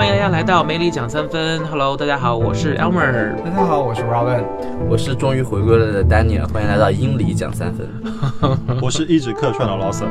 欢迎大家来到梅里讲三分。Hello，大家好，我是 Elmer。大家好，我是 Robin。我是终于回归了的 Daniel，欢迎来到英里讲三分。我是一直客串的 Lawson。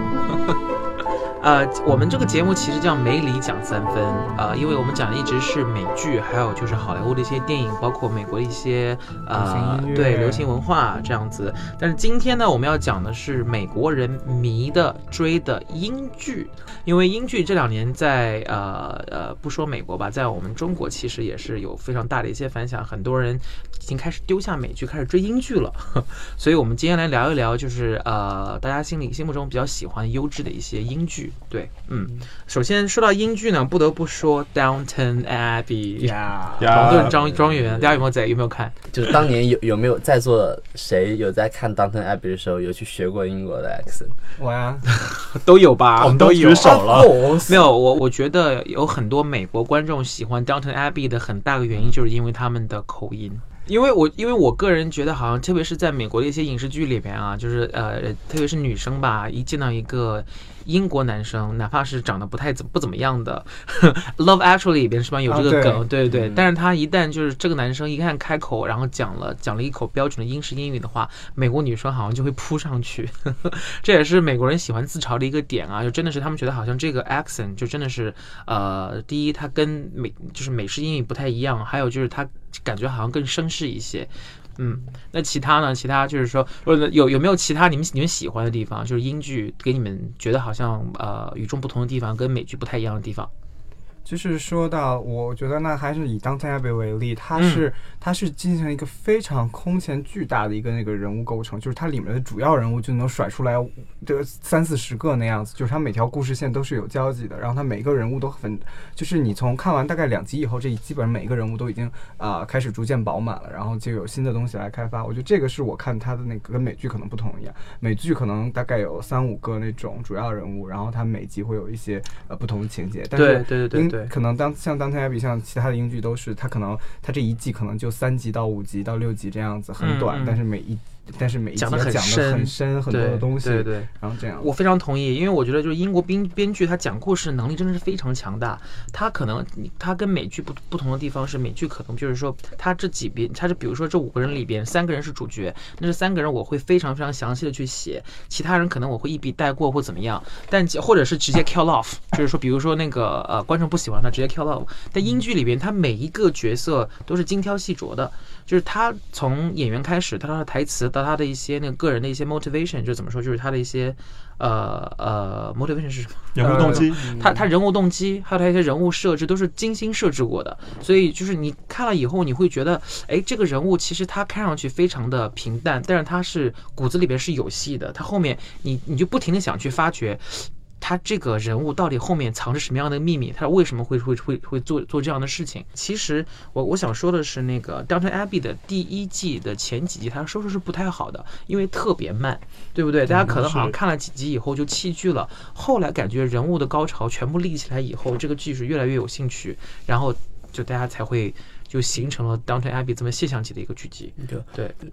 呃，我们这个节目其实叫梅里讲三分，呃，因为我们讲的一直是美剧，还有就是好莱坞的一些电影，包括美国的一些呃对流行文化这样子。但是今天呢，我们要讲的是美国人迷的追的英剧，因为英剧这两年在呃呃不说美国吧，在我们中国其实也是有非常大的一些反响，很多人已经开始丢下美剧，开始追英剧了。所以我们今天来聊一聊，就是呃大家心里心目中比较喜欢优质的一些英剧。对，嗯，首先说到英剧呢，不得不说《Downton Abbey》呀，唐顿庄庄园，大家有没有在有没有看？就是当年有有没有在座谁有在看《Downton Abbey》的时候有去学过英国的 accent？我呀，都有吧？我们都有举手了。没有，我我觉得有很多美国观众喜欢《Downton Abbey》的很大的原因，就是因为他们的口音。因为我因为我个人觉得，好像特别是在美国的一些影视剧里边啊，就是呃，特别是女生吧，一见到一个英国男生，哪怕是长得不太怎不怎么样的，《Love Actually》里边是吧有这个梗，对对对。但是他一旦就是这个男生一看开口，然后讲了讲了一口标准的英式英语的话，美国女生好像就会扑上去。这也是美国人喜欢自嘲的一个点啊，就真的是他们觉得好像这个 accent 就真的是呃，第一，它跟美就是美式英语不太一样，还有就是它。感觉好像更绅士一些，嗯，那其他呢？其他就是说，或者有有没有其他你们你们喜欢的地方？就是英剧给你们觉得好像呃与众不同的地方，跟美剧不太一样的地方。就是说到，我觉得那还是以《Downton Abbey》为例，它是它是进行一个非常空前巨大的一个那个人物构成，就是它里面的主要人物就能甩出来这三四十个那样子，就是它每条故事线都是有交集的，然后它每个人物都很，就是你从看完大概两集以后，这基本上每一个人物都已经啊开始逐渐饱满了，然后就有新的东西来开发。我觉得这个是我看它的那个跟美剧可能不同一样，美剧可能大概有三五个那种主要人物，然后它每集会有一些呃不同的情节，但是对对对对。可能当像当天爱比像其他的英剧都是，它可能它这一季可能就三集到五集到六集这样子，很短，但是每一。但是每一集讲的很深，很深很多的东西，对对。然后这样，我非常同意，因为我觉得就是英国编编剧他讲故事能力真的是非常强大。他可能他跟美剧不不同的地方是，美剧可能就是说他这几边，他是比如说这五个人里边三个人是主角，那这三个人我会非常非常详细的去写，其他人可能我会一笔带过或怎么样，但或者是直接 kill off，就是说比如说那个呃观众不喜欢他直接 kill off。但英剧里边他每一个角色都是精挑细琢的。就是他从演员开始，他的台词到他的一些那个个人的一些 motivation，就怎么说，就是他的一些呃呃 motivation 是什么？人物动机。他他人物动机，还有他一些人物设置都是精心设置过的，所以就是你看了以后，你会觉得，哎，这个人物其实他看上去非常的平淡，但是他是骨子里边是有戏的，他后面你你就不停的想去发掘。他这个人物到底后面藏着什么样的秘密？他为什么会会会会做做这样的事情？其实我我想说的是，那个《Downton Abbey》的第一季的前几集，它收视是不太好的，因为特别慢，对不对？大家可能好像看了几集以后就弃剧了。后来感觉人物的高潮全部立起来以后，这个剧是越来越有兴趣，然后就大家才会就形成了《Downton Abbey》这么现象级的一个剧集。对对。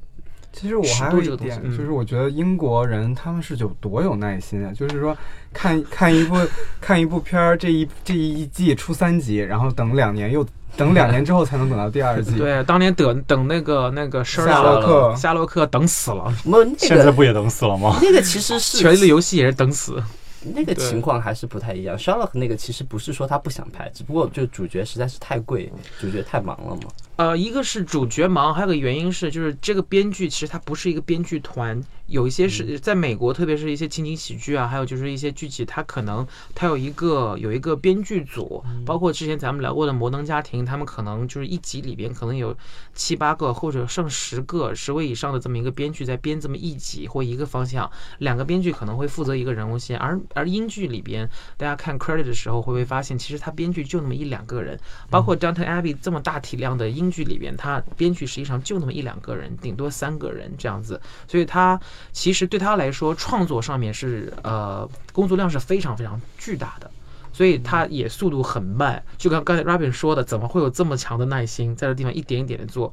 其实我还有一点，就是我觉得英国人他们是有多有耐心啊！就是说，看看一部看一部片儿，这一这一季出三集，然后等两年，又等两年之后才能等到第二 季。对，当年等等那个那个夏洛克，夏洛克等死了。现在不也等死了吗？那个其实 是《权力的游戏》也是等死。那个情况还是不太一样。Sherlock 那个其实不是说他不想拍，只不过就主角实在是太贵，主角太忙了嘛。呃，一个是主角忙，还有个原因是，就是这个编剧其实他不是一个编剧团，有一些是在美国，特别是一些情景喜剧啊，还有就是一些剧集，它可能它有一个有一个编剧组，包括之前咱们聊过的《摩登家庭》，他们可能就是一集里边可能有七八个或者剩十个、十位以上的这么一个编剧在编这么一集或一个方向，两个编剧可能会负责一个人物线，而而英剧里边，大家看 credit 的时候会不会发现，其实他编剧就那么一两个人，包括 Downton Abbey 这么大体量的英。剧里边，他编剧实际上就那么一两个人，顶多三个人这样子，所以他其实对他来说，创作上面是呃工作量是非常非常巨大的，所以他也速度很慢。就刚刚才 Robin 说的，怎么会有这么强的耐心，在这地方一点一点的做？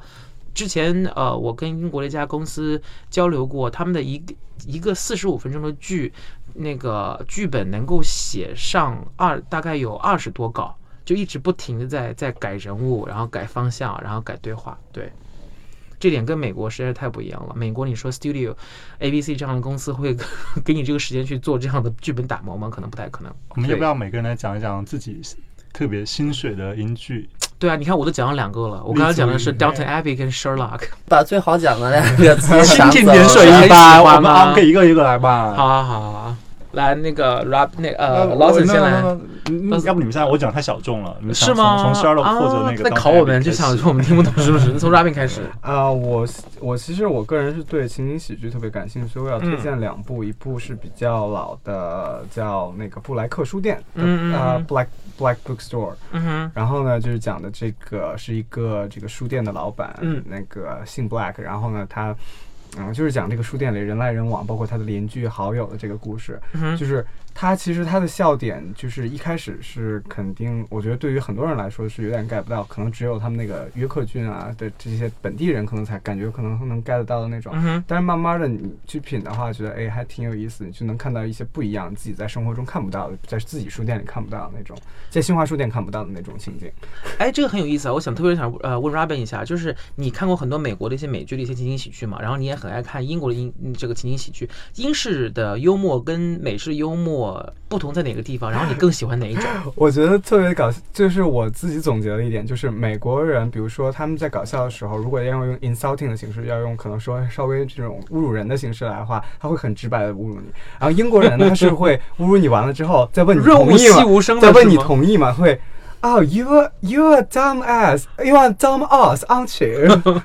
之前呃，我跟英国的一家公司交流过，他们的一个一个四十五分钟的剧，那个剧本能够写上二，大概有二十多稿。就一直不停的在在改人物，然后改方向，然后改对话，对。这点跟美国实在是太不一样了。美国你说 Studio、ABC 这样的公司会 给你这个时间去做这样的剧本打磨吗？可能不太可能。我们要不要每个人来讲一讲自己特别心水的英剧？对啊，你看我都讲了两个了，我刚才讲的是 Downton Abbey 跟 Sherlock。把最好讲的两个蜻蜓点水了一般我们吗啊，可以一个一个来吧。好啊好啊好啊，来那个 Rob 那那呃我 Lawson 先来。要不你们现在我讲太小众了，你们想是吗？从从 Sherlock 啊或者那个在考我们，就想说我们听不懂是不是？那从 Robin 开始。啊、我我其实我个人是对情景喜剧特别感兴趣，所以我要推荐两部，一部是比较老的，叫那个布莱克书店，嗯嗯呃嗯，Black Black Bookstore。嗯哼，然后呢，就是讲的这个是一个这个书店的老板，嗯那个姓 Black，然后呢，他嗯，就是讲这个书店里人来人往，包括他的邻居好友的这个故事。嗯，就是他其实他的笑点，就是一开始是肯定，我觉得对于很多人来说是有点 get 不到，可能只有他们那个约克郡啊的这些本地人可能才感觉可能能 get 得到的那种。嗯，但是慢慢的你去品的话，觉得哎还挺有意思，你就能看到一些不一样，自己在生活中看不到的，在自己书店里看不到的那种，在新华书店看不到的那种情景。哎，这个很有意思啊！我想特别想呃问 Robin 一下，就是你看过很多美国的一些美剧的一些情景喜剧嘛，然后你也很爱看英国的英嗯这个情景喜剧，英式的幽默跟美式幽默不同在哪个地方？然后你更喜欢哪一种？我觉得特别搞笑，就是我自己总结了一点，就是美国人，比如说他们在搞笑的时候，如果要用 insulting 的形式，要用可能说稍微这种侮辱人的形式来的话，他会很直白的侮辱你。然后英国人呢，他是会侮辱你完了之后再问你同意吗？再问你同意吗？会。哦、y o u are you are dumb ass, you are dumb ass, aren't you？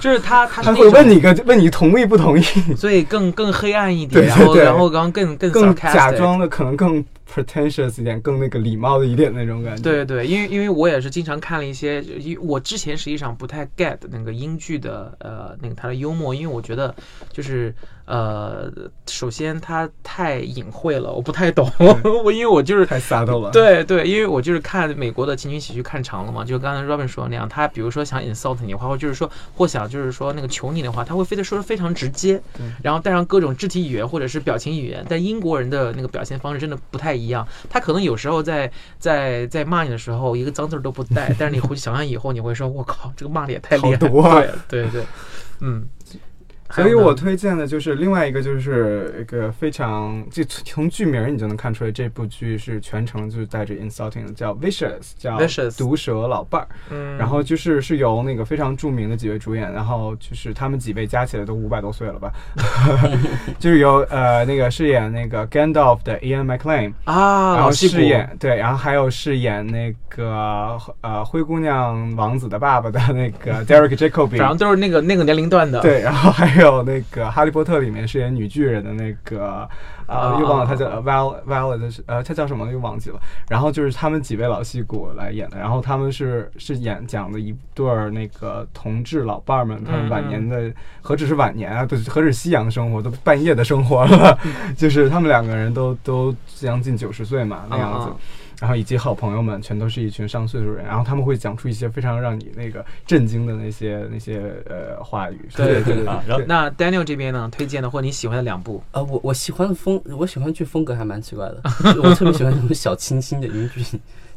就是他他他会问你个问你同意不同意，所以更更黑暗一点，对然后然后刚刚更更更假装的可能更 pretentious 一点，更那个礼貌的一点那种感觉。对对，因为因为我也是经常看了一些，因为我之前实际上不太 get 那个英剧的呃那个他的幽默，因为我觉得就是呃，首先他太隐晦了，我不太懂，我因为我就是太撒豆了。对对，因为我就是看美国的情景喜剧看长了嘛，就刚才 Robin 说的那样，他比如说想 insult 你的话，或就是说或想就是说那个求你的话，他会非得说的非常直接，然后带上各种肢体语言或者是表情语言。但英国人的那个表现方式真的不太一样，他可能有时候在在在骂你的时候一个脏字都不带，但是你回去想想以后，你会说我靠，这个骂的也太厉害了，对对对，嗯。还所以我推荐的就是另外一个，就是一个非常，就从剧名你就能看出来，这部剧是全程就是带着 insulting 的，叫 Vicious，叫毒蛇老伴儿。嗯，然后就是是由那个非常著名的几位主演，然后就是他们几位加起来都五百多岁了吧，就是由呃那个饰演那个 Gandalf 的 Ian McLean，啊，然后老戏骨。饰演对，然后还有饰演那个呃灰姑娘王子的爸爸的那个 Derek Jacobi，反正都是那个那个年龄段的，对，然后还有那个《哈利波特》里面饰演女巨人的那个，啊呃，又忘了她叫 Val Violet 是呃，她叫什么又忘记了。然后就是他们几位老戏骨来演的，然后他们是是演讲的一对儿那个同志老伴儿们，他们晚年的何止是晚年啊，都何止夕阳生活，都半夜的生活了，就是他们两个人都都将近九十岁嘛那样子。然后以及好朋友们全都是一群上岁数人，然后他们会讲出一些非常让你那个震惊的那些那些呃话语。对对对啊，然后那 Daniel 这边呢，推荐的或你喜欢的两部，呃，我我喜欢的风，我喜欢剧风格还蛮奇怪的，我特别喜欢那种小清新的英剧，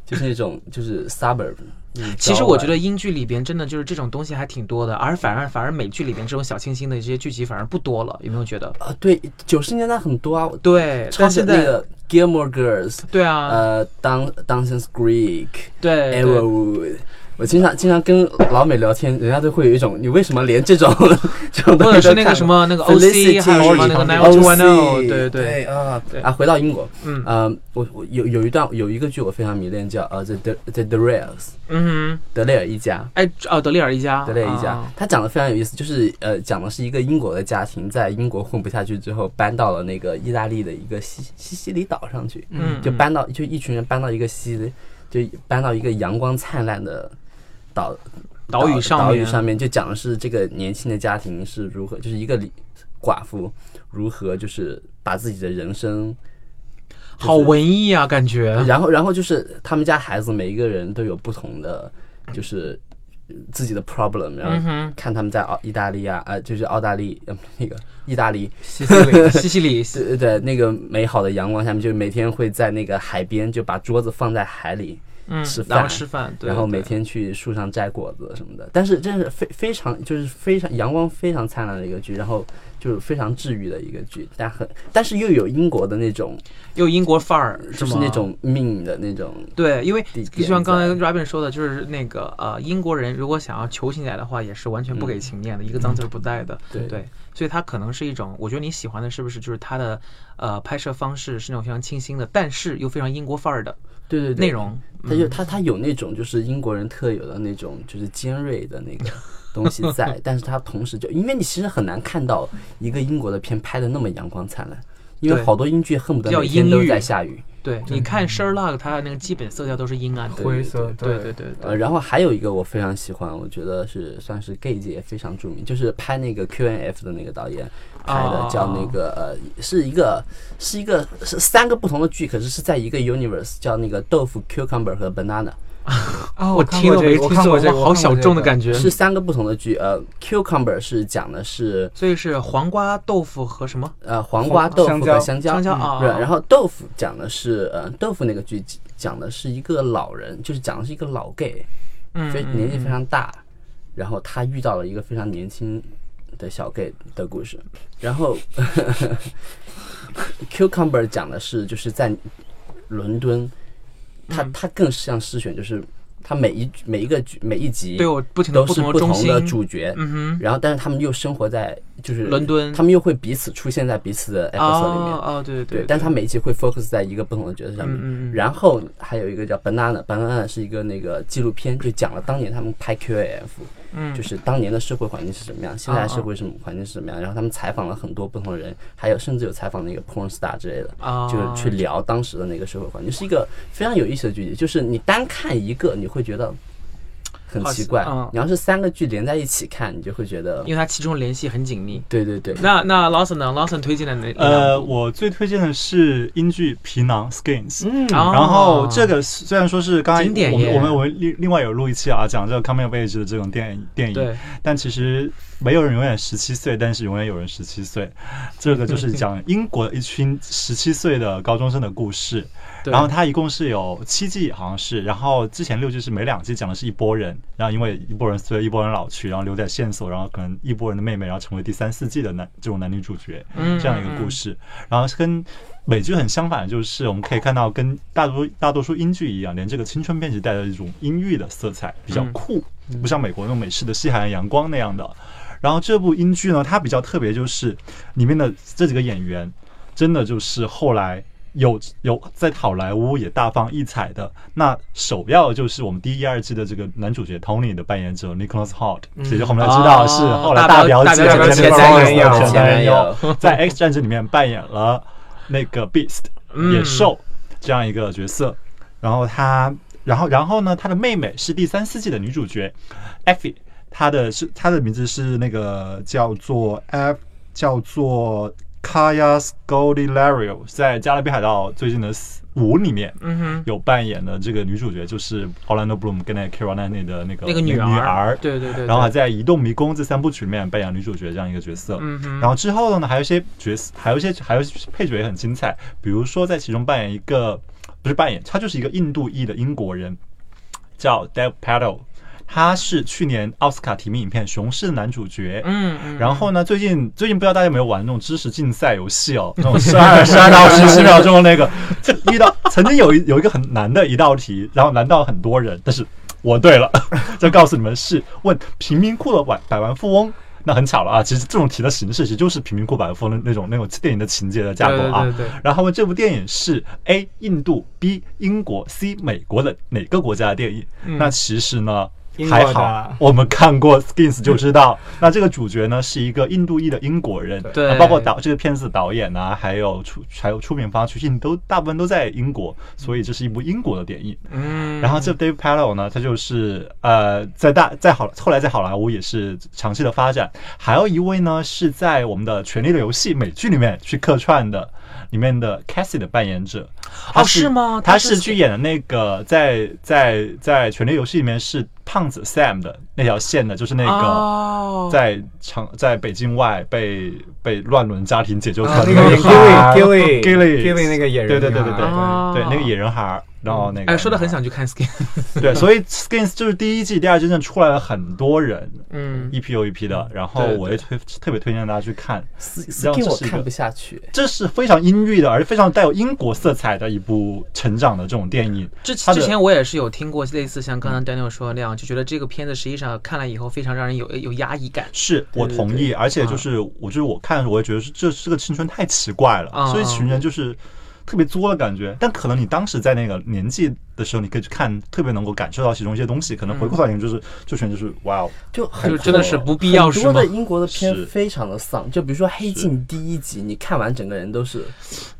就是那种就是 suburb。其实我觉得英剧里边真的就是这种东西还挺多的，而反而反而美剧里边这种小清新的这些剧集反而不多了，有没有觉得？啊，对，九十年代很多啊，对，超但现在级那个 Gilmore Girls，对啊，呃，Down Dawson's Creek。对对 Arrowwood。 我经常经常跟老美聊天，人家都会有一种你为什么连这种 这种或者是那个什么那个 OC，还有什么那个 Nine Two One O，对对。啊对。啊！回到英国，嗯。呃，我我有有一段有一个剧我非常迷恋，叫呃 The The The Darrells 嗯哼，德雷尔一家。哎哦，德雷尔一家，德雷尔一家。啊，他讲的非常有意思，就是呃，讲的是一个英国的家庭在英国混不下去之后，搬到了那个意大利的一个西西西里岛上去，嗯，就搬到就一群人搬到一个西，就搬到一个阳光灿烂的岛岛屿上面岛屿上面，就讲的是这个年轻的家庭是如何，就是一个里寡妇如何就是把自己的人生，好文艺啊，感觉，然后然后就是他们家孩子每一个人都有不同的就是自己的 problem，然后看他们在澳意大利啊，呃，就是澳大利呃那个意大利，西西里，西西里，对对对，那个美好的阳光下面，就每天会在那个海边就把桌子放在海里，嗯吃，然后饭吃饭，对然后每天去树上摘果子什么的。但是真是非非常就是非常阳光非常灿烂的一个剧，然后就是非常治愈的一个剧，但很但是又有英国的那种又有英国范儿，吗就是那种命的那种对，因为地就像刚才跟 Robin 说的，就是那个呃，英国人如果想要求情起来的话，也是完全不给情面的，一个脏字儿不带的。对。对，所以它可能是一种，我觉得你喜欢的是不是就是它的呃拍摄方式是那种非常清新的，但是又非常英国范儿的对对对。内容。它就它它有那种就是英国人特有的那种就是尖锐的那个东西在，但是它同时就因为你其实很难看到一个英国的片拍的那么阳光灿烂，因为好多英剧恨不得天都在下雨。对，你看 Sherlock，它那个基本色调都是阴暗的。灰色，对对对呃，对，然后还有一个我非常喜欢，我觉得是算是 gay 界非常著名，就是拍那个 Q N F 的那个导演拍的，哦叫那个呃，是一个是一个是三个不同的剧，可是是在一个 universe，叫那个豆腐 cucumber 和 banana，哦，我听了没听错，这个，好小众的感觉。是三个不同的剧。呃，cucumber 是讲的是所以是黄瓜豆腐和什么呃黄瓜豆腐香蕉和香蕉，香蕉啊？对，然后豆腐讲的是呃豆腐那个剧讲的是一个老人，就是讲的是一个老 gay，嗯嗯非年纪非常大，然后他遇到了一个非常年轻的小 gay 的故事，然后 Cucumber 讲的是就是在伦敦，他嗯他更像诗选，就是它每一每一个每一集对我不停的不同的。主角，嗯哼，然后但是他们又生活在就是伦敦他们又会彼此出现在彼此的 episode 里面。哦哦，对对，但是他每一集会 focus 在一个不同的角色上面。嗯嗯嗯然后还有一个叫 Banana，Banana 是一个那个纪录片，就讲了当年他们拍 QAF，嗯就是当年的社会环境是什么样，现在社会什么环境是什么样。然后他们采访了很多不同的人，还有甚至有采访那个 porn star 之类的，啊，就是去聊当时的那个社会环境，是一个非常有意思的剧集。就是你单看一个，你会觉得很奇怪你要是三个剧连在一起看，你就会觉得因为它其中联系很紧密。对对对。那那 Lawson 呢？Lawson 推荐的哪哪呃，我最推荐的是英剧《皮囊 Skins》。嗯，哦然后这个虽然说是刚才经典我们我们我们另另外有录一期啊，讲这个 coming of age 的这种电影电影，但其实没有人永远十七岁，但是永远有人十七岁。这个就是讲英国一群十七岁的高中生的故事。对然后它一共是有七季，好像是。然后之前六季是每两季讲的是一波人，然后因为一波人随着一波人老去，然后留在线索，然后可能一波人的妹妹，然后成为第三四季的男这种男女主角，嗯这样一个故事。然后是跟美剧很相反，就是我们可以看到跟大多大多数英剧一样，连这个青春片也带着一种阴郁的色彩，比较嗯酷，不像美国那种美式的西海岸阳光那样的。然后这部英剧呢，它比较特别，就是里面的这几个演员，真的就是后来有有在好莱坞也大放异彩的。那首要就是我们第一、二季的这个男主角 Tony 的扮演者 Nicholas Hoult，也就我们来知道是后来大表姐表大表姐 Jennifer 前男友前男前友男，在 X 战警里面扮演了那个 Beast 嗯野兽这样一个角色。然后他，然后然后呢，他的妹妹是第三四季的女主角 Effie，她的是她的名字是那个叫做 F 叫做 Kaya Scodelario，在《加勒比海盗》最近的五里面。嗯哼，有扮演的这个女主角就是 Orlando Bloom 跟那个 Keira Knightley 的那个那个女女儿，对对对，然后还在《移动迷宫》这三部曲里面扮演女主角这样一个角色。嗯哼，然后之后呢，还有一些角色，还有一些还有配角也很精彩，比如说在其中扮演一个不是扮演，他就是一个印度裔的英国人，叫 Dev Patel，他是去年奥斯卡提名影片《雄狮》的男主角。嗯嗯，然后呢？最近最近不知道大家有没有玩那种知识竞赛游戏哦，那种十二十二到十七秒钟的那个，遇到曾经有一有一个很难的一道题，然后难到很多人，但是我对了，就告诉你们是问贫民窟的百百万富翁。那很巧了啊，其实这种题的形式其实就是贫民窟百万富翁的那种那种电影的情节的架构啊。对对对对然后问这部电影是 A 印度、B 英国、C 美国的哪个国家的电影？嗯那其实呢，英国还好，我们看过 Skins 就知道，那这个主角呢是一个印度裔的英国人，对啊包括导这个片子的导演呐、还有出还有出品方其实你都大部分都在英国，所以这是一部英国的电影。嗯，然后这 Dave Pallow 呢，他就是呃，在大在好后来在好莱坞也是长期的发展。还有一位呢是在我们的《权力的游戏》美剧里面去客串的，里面的 Cassie 的扮演者。他哦是吗？他他是是去演的那个在在在《权力游戏》里面是胖子 Sam 的那条线的，就是那个哦。在长在北京外被被乱伦家庭解救出啊，来的那个演孩 Gilly Gilly Gilly 那个野人，对对对对对啊对，那个野人孩儿，然后那个哎，说的很想去看 Skin，对，所以 Skins 就是第一季、第二季真的出来了很多人，嗯，一批又一批的，然后我也推特别推荐大家去看，S- 然后 Skin 我看不下去，这是非常阴郁的，而且非常带有英国色彩的一部成长的这种电影。之之前我也是有听过类似像刚刚 Daniel 说的那样，就觉得这个片子实际上看了以后非常让人有有压抑感。是我同意，而且就是我就是我看我也觉得是这这个青春太奇怪了，啊所以群人就是特别作的感觉。但可能你当时在那个年纪的时候，你可以去看，特别能够感受到其中一些东西。可能回过头来，就是就全就是哇哦，就很就真的是不必要是吗很多的英国的片非常的丧，就比如说《黑镜》第一集，你看完整个人都是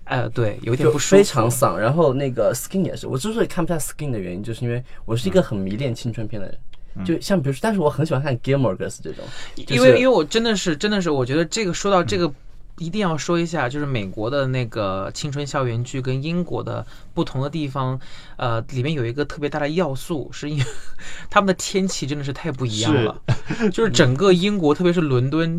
哎，对，有点不舒服。非常丧。然后那个 Skin 也是，我之所以看不下 Skin 的原因，就是因为我是一个很迷恋青春片的人。就像比如说，但是我很喜欢看 Gilmore Girls 这种，就是因为因为我真的是真的是，我觉得这个说到这个。一定要说一下，就是美国的那个青春校园剧跟英国的不同的地方，呃，里面有一个特别大的要素，是因为他们的天气真的是太不一样了，就是整个英国，特别是伦敦，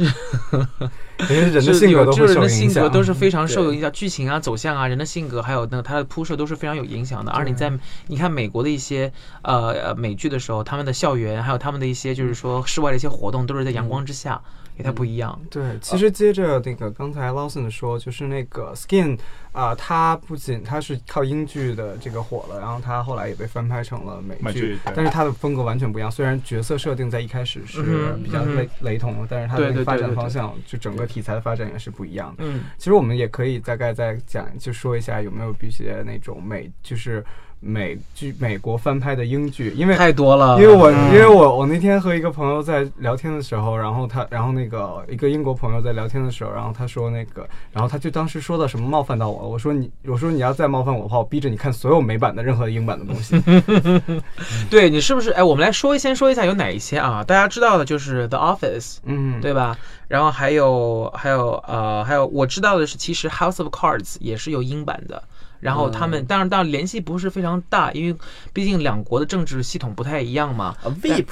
连人的性格就是人的性格都是非常受影响，剧情啊、走向啊、人的性格，还有那个它的铺设都是非常有影响的。而你在你看美国的一些呃呃美剧的时候，他们的校园还有他们的一些就是说室外的一些活动，都是在阳光之下，也太不一样。对，其实接着那个刚才 Lawson 说，就是那个 Skin 啊、它不仅它是靠英剧的这个火了，然后它后来也被翻拍成了美剧，美剧但是它的风格完全不一样。虽然角色设定在一开始是比较嗯雷、雷同的，但是它的那个发展方向，就整个题材的发展也是不一样的。嗯，其实我们也可以大概再讲，就说一下有没有一些那种美，就是美剧美国翻拍的英剧，因为太多了，因为我嗯因为我我那天和一个朋友在聊天的时候，然后他然后那个一个英国朋友在聊天的时候，然后他说那个，然后他就当时说到什么冒犯到我了，我说你我说你要再冒犯我的话，我逼着你看所有美版的任何英版的东西。对你是不是？哎，我们来说一先说一下有哪一些啊？大家知道的就是《The Office》，嗯，对吧？然后还有还有呃还有我知道的是，其实《House of Cards》也是有英版的。然后他们当然当然联系不是非常大，因为毕竟两国的政治系统不太一样嘛。啊，Veep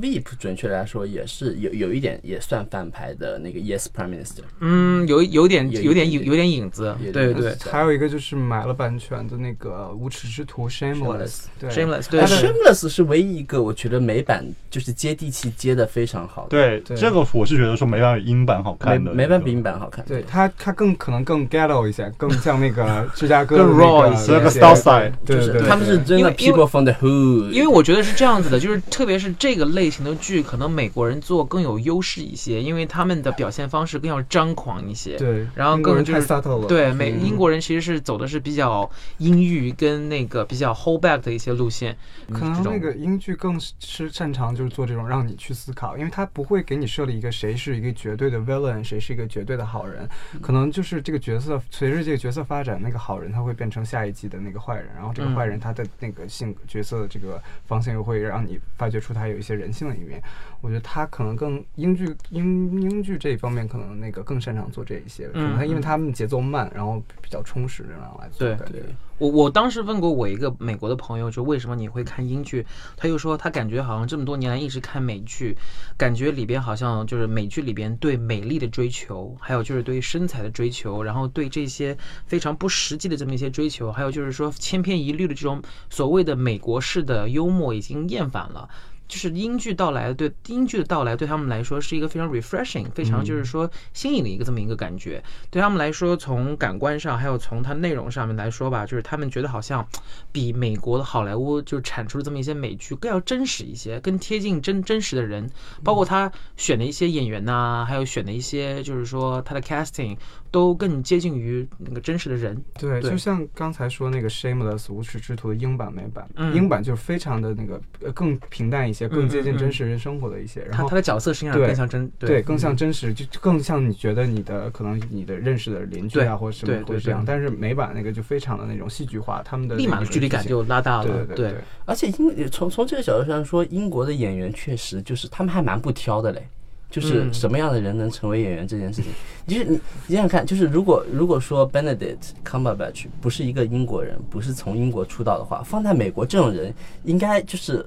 Veep 准确来说也是有有一点也算翻拍的那个 Yes Prime Minister，嗯，有有点有点点有有点影子，对对。还有一个就是买了版权的那个无耻之徒 Shameless，Shameless 对，Shameless，对 Shameless 是唯一一个我觉得美版就是接地气接的非常好的，对对这个我是觉得说没办法英版好看的，没办法比英版好看，对它它更可能更 ghetto 一些，更像那个芝加哥 raw 个一些那个 Southside 就是对对对，他们是真的 people from the hood，因为我觉得是这样子的，就是特别是这个类型的剧，可能美国人做更有优势一些，因为他们的表现方式更要张狂一些。对，然后更就是 subtle 了，对，美嗯英国人其实是走的是比较阴郁跟那个比较 hold back 的一些路线，可能那个英剧更是擅长就是做这种让你去思考，因为他不会给你设立一个谁是一个绝对的 villain，谁是一个绝对的好人，可能就是这个角色随着这个角色发展，那个好人他会变成下一季的那个坏人，然后这个坏人他的那个性格角色的这个方向又会让你发掘出他有一些人性的一面。我觉得他可能更英剧英英剧这一方面可能那个更擅长做这一些，可能他因为他们节奏慢，然后比较充实，这样来做对感觉。我我当时问过我一个美国的朋友，就为什么你会看英剧？他又说他感觉好像这么多年来一直看美剧，感觉里边好像就是美剧里边对美丽的追求，还有就是对身材的追求，然后对这些非常不实际的这么一些追求，还有就是说千篇一律的这种所谓的美国式的幽默已经厌烦了。就是英剧到来，对英剧的到来对他们来说是一个非常 refreshing、非常就是说新颖的一个这么一个感觉。对他们来说，从感官上还有从它内容上面来说吧，就是他们觉得好像比美国的好莱坞就产出的这么一些美剧更要真实一些，更贴近真真实的人。包括他选的一些演员呐、还有选的一些就是说他的 casting 都更接近于那个真实的人。对，对。就像刚才说那个《Shameless》无耻之徒的英版美版，嗯。英版就是非常的那个呃更平淡一些，更接近真实人生活的一些，然后他他的角色实际上更像真对。更像真实，就就更像你觉得你的可能你的认识的邻居啊或者什么会这样，对。但是美版那个就非常的那种戏剧化，他们的立马那个距离感就拉大了。对对对而且英从从这个角度上说，英国的演员确实就是他们还蛮不挑的嘞。就是嗯什么样的人能成为演员这件事情，就是你你想想看，就是如果如果说 Benedict Cumberbatch 不是一个英国人，不是从英国出道的话，放在美国这种人应该就是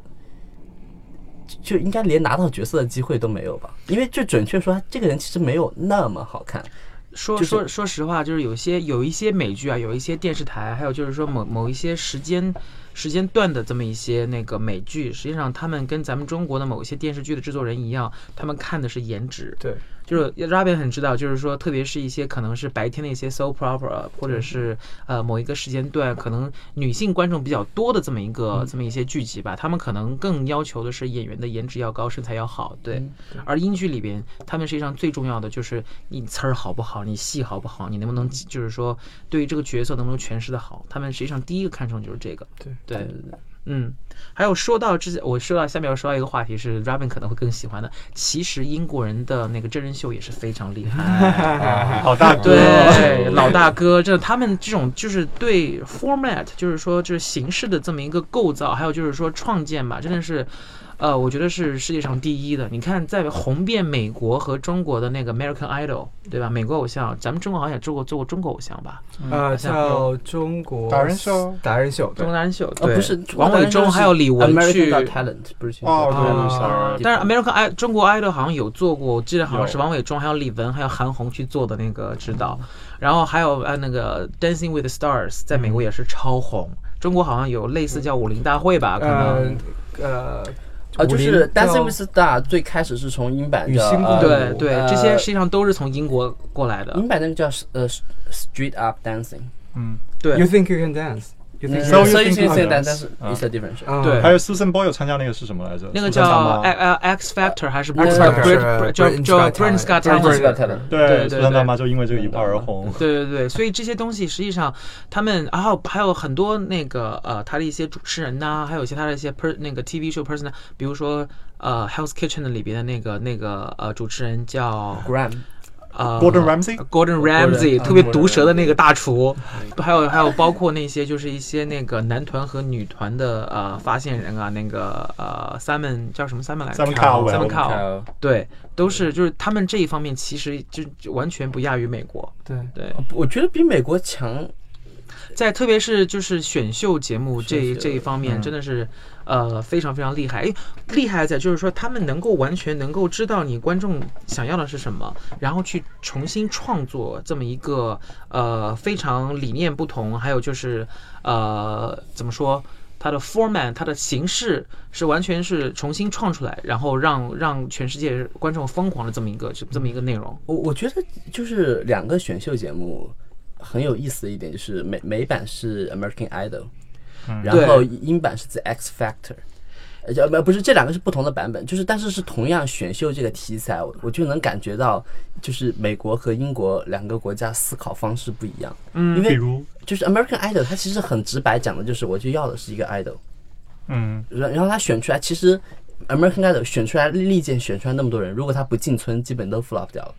就应该连拿到角色的机会都没有吧？因为就准确说，这个人其实没有那么好看。就是说说说实话，就是有些有一些美剧啊，有一些电视台，还有就是说某某一些时间时间段的这么一些那个美剧，实际上他们跟咱们中国的某一些电视剧的制作人一样，他们看的是颜值。对，就是 Robin 很知道，就是说，特别是一些可能是白天的一些 soap opera，或者是呃某一个时间段可能女性观众比较多的这么一个这么一些剧集吧，他们可能更要求的是演员的颜值要高，身材要好。对，而英剧里边，他们实际上最重要的就是你词儿好不好，你戏好不好，你能不能就是说对于这个角色能不能诠释的好，他们实际上第一个看重就是这个。对对。嗯，还有说到之前，我说到下面要说到一个话题是 Robin 可能会更喜欢的。其实英国人的那个真人秀也是非常厉害，老大哥，对老大哥，这他们这种就是对 format，就是说就是形式的这么一个构造，还有就是说创建吧，真的是。呃，我觉得是世界上第一的。你看，在红遍美国和中国的那个 American Idol，对吧？美国偶像，咱们中国好像也做过做过中国偶像吧？呃，叫中国达人秀，达人秀，中国达人秀，呃，不是王伟忠还有李玟去 American Talent，不是哦，对，但是 American I 中国 Idol 好像有做过，我记得好像是王伟忠还有李玟还有韩红去做的那个指导，然后还有呃那个 Dancing with the Stars，在美国也是超红。中国好像有类似叫武林大会吧？可能呃。呃，就是《Dancing with Star》最开始是从英版的，对对，这些实际上都是从英国过来的。英版那个叫呃《Street Up Dancing》，嗯，对。You think you can dance？So you think you can dance？但是 it's a different show。对，还有 Susan Boyle 参加那个是什么来着？那个叫 X Factor 还是 X Factor？叫叫 Prince Scott Talent。对，Susan 大妈就因为这个一炮而红。对对对，所以这些东西实际上他们，然后还有很多那个呃他的一些主持人呐，还有一些他的一些 per 那个 TV show person，比如说。呃，Hell's Kitchen 里边的那个那个呃主持人叫 Graham，呃，Gordon Ramsay，Gordon Ramsay 特别毒舌的那个大厨，还有还有包括那些就是一些那个男团和女团的呃发现人啊，那个呃 Simon 叫什么 Simon 来着？Simon Cowell，Simon Cowell，对，都是就是他们这一方面其实就完全不亚于美国。对对，我觉得比美国强。在特别是就是选秀节目这这一方面，真的是，呃，非常非常厉害。哎，厉害在就是说，他们能够完全能够知道你观众想要的是什么，然后去重新创作这么一个呃非常理念不同，还有就是呃怎么说，它的 format 它的形式是完全是重新创出来，然后让让全世界观众疯狂的这么一个这么一个内容。我我觉得就是两个选秀节目。很有意思的一点就是美美版是 American Idol，然后英版是 The X Factor，呃，不不是这两个是不同的版本，就是但是是同样选秀这个题材，我我就能感觉到就是美国和英国两个国家思考方式不一样。嗯，因为比如？就是 American Idol，它其实很直白讲的就是我就要的是一个 idol，嗯，然然后他选出来，其实 American Idol 选出来历届选出来那么多人，如果他不进村，基本都 flop 掉了。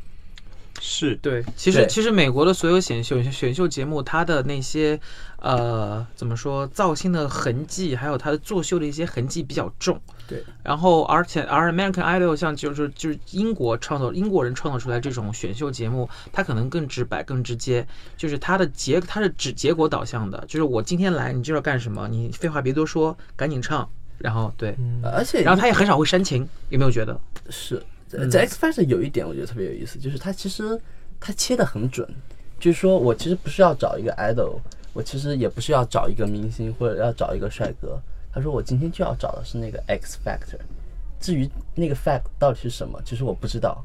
是对，其实其实美国的所有选秀选秀节目，它的那些呃怎么说造星的痕迹，还有它的作秀的一些痕迹比较重。对，然后而且而 American Idol 像就是就是英国创造英国人创造出来这种选秀节目，它可能更直白更直接，就是它的结它是指结果导向的，就是我今天来你就要干什么，你废话别多说，赶紧唱，然后对，而且然后他也很少会煽情，有没有觉得？是。在 X Factor 有一点我觉得特别有意思，就是他其实他切的很准，就是说我其实不是要找一个 idol，我其实也不是要找一个明星或者要找一个帅哥，他说我今天就要找的是那个 X Factor，至于那个 fact 到底是什么，其实我不知道，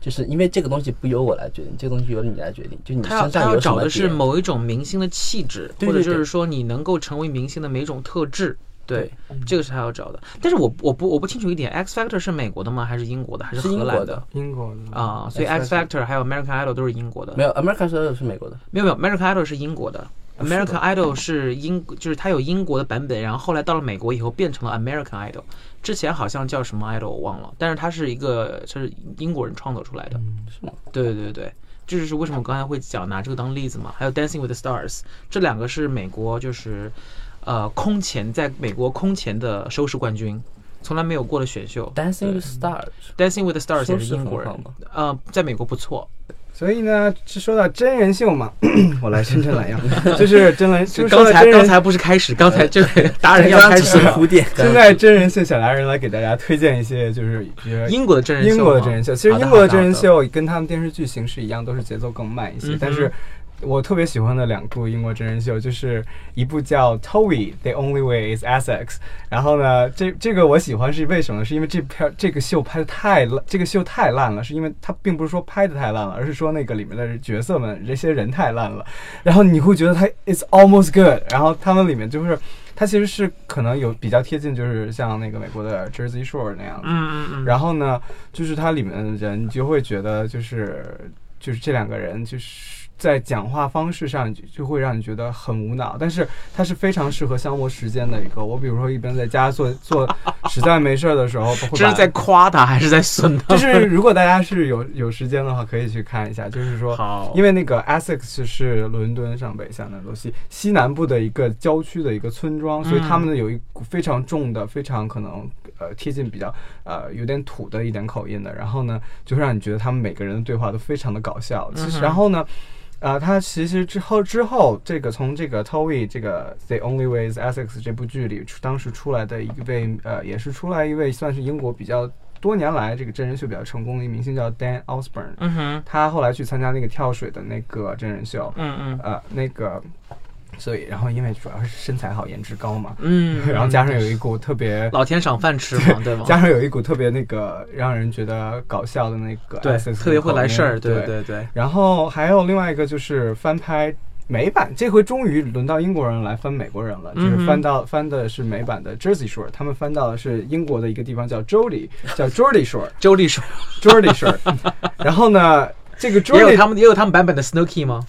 就是因为这个东西不由我来决定，这个东西由你来决定，就你身上要找的是某一种明星的气质，或者就是说你能够成为明星的每种特质。对，这个是他要找的，但是我我不我不清楚一点，X Factor 是美国的吗？还是英国的？还是荷兰的？英国的啊，所以 X Factor 还有 American Idol 都是英国的。没有，American Idol 是美国的。没有没有，American Idol 是英国的。American Idol 是英，就是它有英国的版本，然后后来到了美国以后变成了 American Idol。之前好像叫什么 Idol 我忘了，但是它是一个是英国人创作出来的。是吗？对对对对，这就是为什么我刚才会讲拿这个当例子嘛。还有 Dancing with the Stars，这两个是美国就是。呃，空前在美国空前的收视冠军，从来没有过的选秀。Dancing with Stars，Dancing with the Stars 也是英国人呃，在美国不错。所以呢，是说到真人秀嘛，我来伸伸懒腰，就是真人，就刚才刚才不是开始，刚才这位达人 要开始。铺垫。现在真人秀小达人来给大家推荐一些，就是英国的真人秀，英国的真人秀，其实英国的真人，秀跟他们电视剧形式一样，都是节奏更慢一些。但是我特别喜欢的两部英国真人秀，就是一部叫《Towie The Only Way Is Essex》，然后呢，这这个我喜欢是为什么？是因为这片这个秀拍的太烂，这个秀太烂了，是因为它并不是说拍的太烂了，而是说那个里面的角色们这些人太烂了，然后你会觉得它 It's almost good，然后他们里面就是。它其实是可能有比较贴近，就是像那个美国的 Jersey Shore 那样子，嗯嗯嗯，然后呢，就是它里面的人，你就会觉得就是就是这两个人就是在讲话方式上就就会让你觉得很无脑，但是它是非常适合消磨时间的一个。我比如说一边在家做做实在没事儿的时候，这 是在夸他还是在损他？就是如果大家是有有时间的话，可以去看一下。就是说，好，因为那个 Essex 是伦敦上北下南东西西南部的一个郊区的一个村庄，所以他们呢有一股非常重的、非常可能呃贴近比较呃有点土的一点口音的，然后呢，就会让你觉得他们每个人的对话都非常的搞笑。其实，然后呢。呃，他其实之后之后，这个从这个 Towie 这个 The Only Way Is Essex 这部剧里，出当时出来的一位呃，也是出来一位算是英国比较多年来这个真人秀比较成功的一明星叫 Dan Osborne，嗯哼，他后来去参加那个跳水的那个真人秀，嗯嗯。呃，那个，所以然后因为主要是身材好、颜值高嘛，嗯，然后加上有一股特别，老天赏饭吃嘛，对吗？加上有一股特别那个让人觉得搞笑的那个对，特别会来事儿，对对对对。然后还有另外一个就是翻拍美版，这回终于轮到英国人来翻美国人了，就是翻到翻的是美版的 Jersey Shore，他们翻到的是英国的一个地方叫 Jody，叫 Jordy Shore，Jolly Shore，Jolly Shore。然后呢，这个也有他们也有他们版本的 Snooki 吗？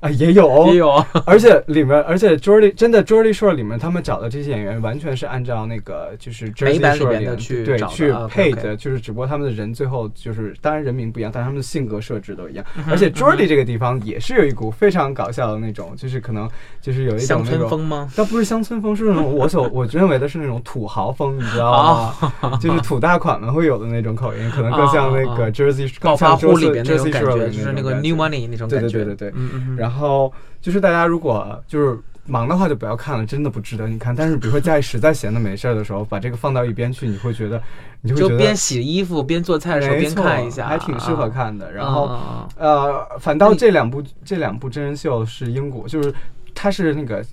啊也有哦也有，而且里面，而且 Jordy 真的 Jordy Shore 里面，他们找的这些演员完全是按照那个就是 Jersey Shore 里去找的对去配的，就是只不过他们的人最后就是当然人名不一样，但是他们的性格设置都一样。嗯而且 Jordy 这个地方也是有一股非常搞笑的那种，就是可能就是有一种乡那种。村风吗？倒不是乡村风，是那种我所 我认为的是那种土豪风，你知道吗？就是土大款们会有的那种口音，可能更像那个 Jersey 暴更像发户里 Jersey 边那种 Jersey 感 Shore 就是那个 New 觉 Money 那种对感觉。对对对对，嗯嗯嗯。然后就是大家如果就是忙的话就不要看了，真的不值得你看。但是比如说家里实在闲的没事儿的时候，把这个放到一边去，你会觉得你就会觉得就边洗衣服边做菜的时候边看一下，还挺适合看的。然后啊呃，反倒这两部这两部真人秀是英国，就是它是那个。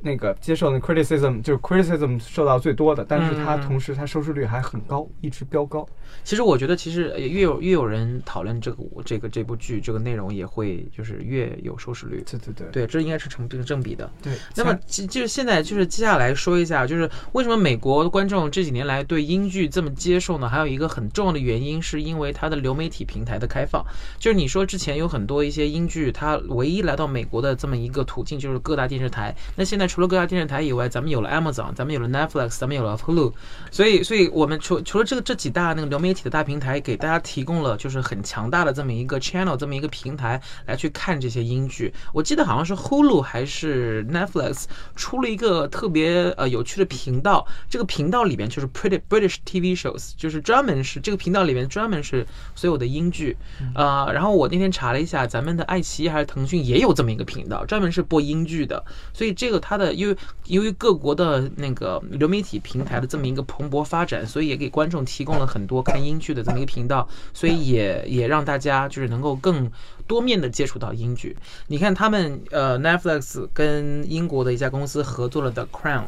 那个接受那 criticism 就是 criticism 受到最多的，但是它嗯同时它收视率还很高，一直飙高。其实我觉得，其实呃越有越有人讨论这个这个这部剧这个内容，也会就是越有收视率。对对对对，这应该是成这个正比的。对。那么其就是现在就是接下来说一下，就是为什么美国观众这几年来对英剧这么接受呢？还有一个很重要的原因，是因为它的流媒体平台的开放。就是你说之前有很多一些英剧，它唯一来到美国的这么一个途径就是各大电视台。那现在除了各大电视台以外，咱们有了 Amazon，咱们有了 Netflix，咱们有了 Hulu，所以所以我们除除了这个这几大那个流媒体的大平台，给大家提供了就是很强大的这么一个 channel，这么一个平台来去看这些英剧。我记得好像是 Hulu 还是 Netflix 出了一个特别呃有趣的频道，这个频道里边就是 Pretty British TV shows，就是专门是这个频道里面专门是所有的英剧，呃，然后我那天查了一下，咱们的爱奇艺还是腾讯也有这么一个频道，专门是播英剧的，所以这个它的因为由于各国的那个流媒体平台的这么一个蓬勃发展，所以也给观众提供了很多看英剧的这么一个频道，所以也也让大家就是能够更多面的接触到英剧。你看他们呃 Netflix 跟英国的一家公司合作了 The Crown，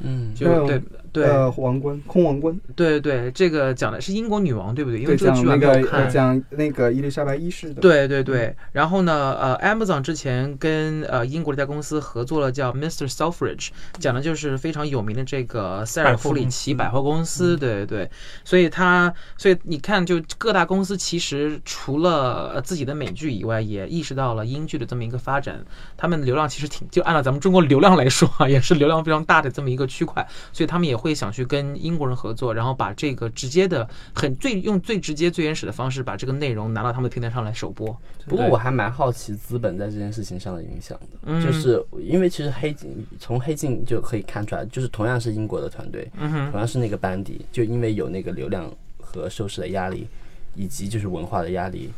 嗯，就嗯对对。呃，王冠空王冠，对对对，这个讲的是英国女王，对不对？因，为这个剧没有看。讲那个伊丽莎白一世的，对对对，然后呢，呃，Amazon 之前跟呃英国的一家公司合作了，叫 Mr. Selfridge，讲的就是非常有名的这个塞尔弗里奇百货公司，对对对，所以它，所以你看，就各大公司其实除了呃自己的美剧以外，也意识到了英剧的这么一个发展，他们流量其实挺，就按照咱们中国流量来说啊，也是流量非常大的这么一个区块，所以他们也会想去跟英国人合作，然后把这个直接的很最用最直接最原始的方式把这个内容拿到他们的平台上来首播。不过我还蛮好奇资本在这件事情上的影响的，嗯。就是因为其实黑镜从黑镜就可以看出来，就是同样是英国的团队，嗯同样是那个班底，就因为有那个流量和收视的压力，以及就是文化的压力，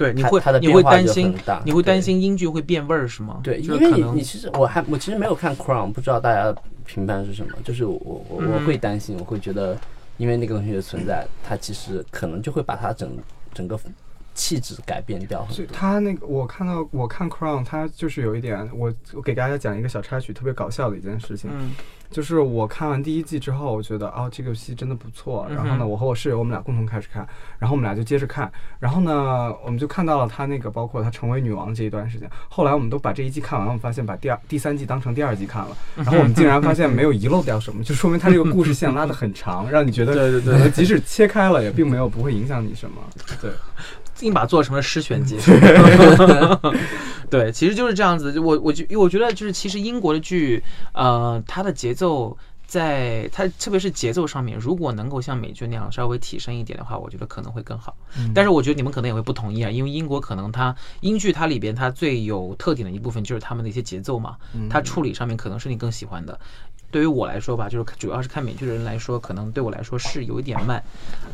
对，你会你它的变化会担心你会担心英剧会变味儿是吗？对，就是可能因为你你其实我还我其实没有看 Crown，不知道大家评判是什么。就是我我我嗯会担心，我会觉得，因为那个东西的存在，它其实可能就会把它整整个气质改变掉很多。所以他那个我看到我看 Crown，他就是有一点，我我给大家讲一个小插曲，特别搞笑的一件事情，嗯就是我看完第一季之后，我觉得哦这个戏真的不错，然后呢，我和我室友我们俩共同开始看，然后我们俩就接着看，然后呢，我们就看到了他那个包括他成为女王这一段时间，后来我们都把这一季看完，我们发现把第二第三季当成第二季看了，然后我们竟然发现 没有遗漏掉什么，就说明他这个故事线拉得很长，让你觉得对对对即使切开了，也并没有不会影响你什么，对。硬把做成了诗选集。对，其实就是这样子。我我觉我觉得就是其实英国的剧，呃，它的节奏。在它特别是节奏上面，如果能够像美剧那样稍微提升一点的话，我觉得可能会更好。但是我觉得你们可能也会不同意啊，因为英国可能它英剧它里边它最有特点的一部分就是他们的一些节奏嘛，它处理上面可能是你更喜欢的。对于我来说吧，就是主要是看美剧的人来说，可能对我来说是有一点慢，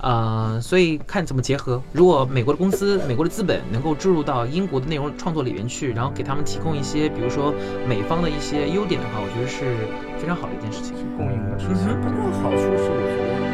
呃，所以看怎么结合。如果美国的公司、美国的资本能够注入到英国的内容创作里面去，然后给他们提供一些，比如说美方的一些优点的话，我觉得是非常好的一件事情。共赢的事情。嗯哼它这个好处是，我觉得